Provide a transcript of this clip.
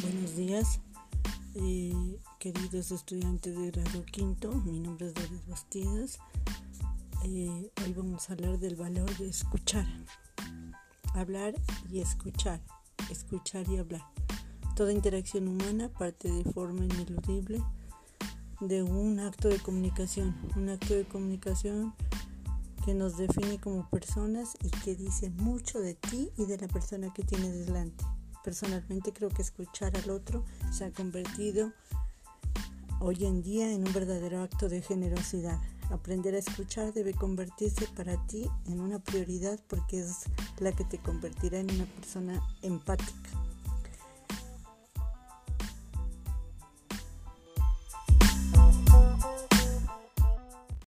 Buenos días, eh, queridos estudiantes de grado quinto. Mi nombre es David Bastidas. Eh, hoy vamos a hablar del valor de escuchar. Hablar y escuchar. Escuchar y hablar. Toda interacción humana parte de forma ineludible de un acto de comunicación. Un acto de comunicación que nos define como personas y que dice mucho de ti y de la persona que tienes delante. Personalmente creo que escuchar al otro se ha convertido hoy en día en un verdadero acto de generosidad. Aprender a escuchar debe convertirse para ti en una prioridad porque es la que te convertirá en una persona empática.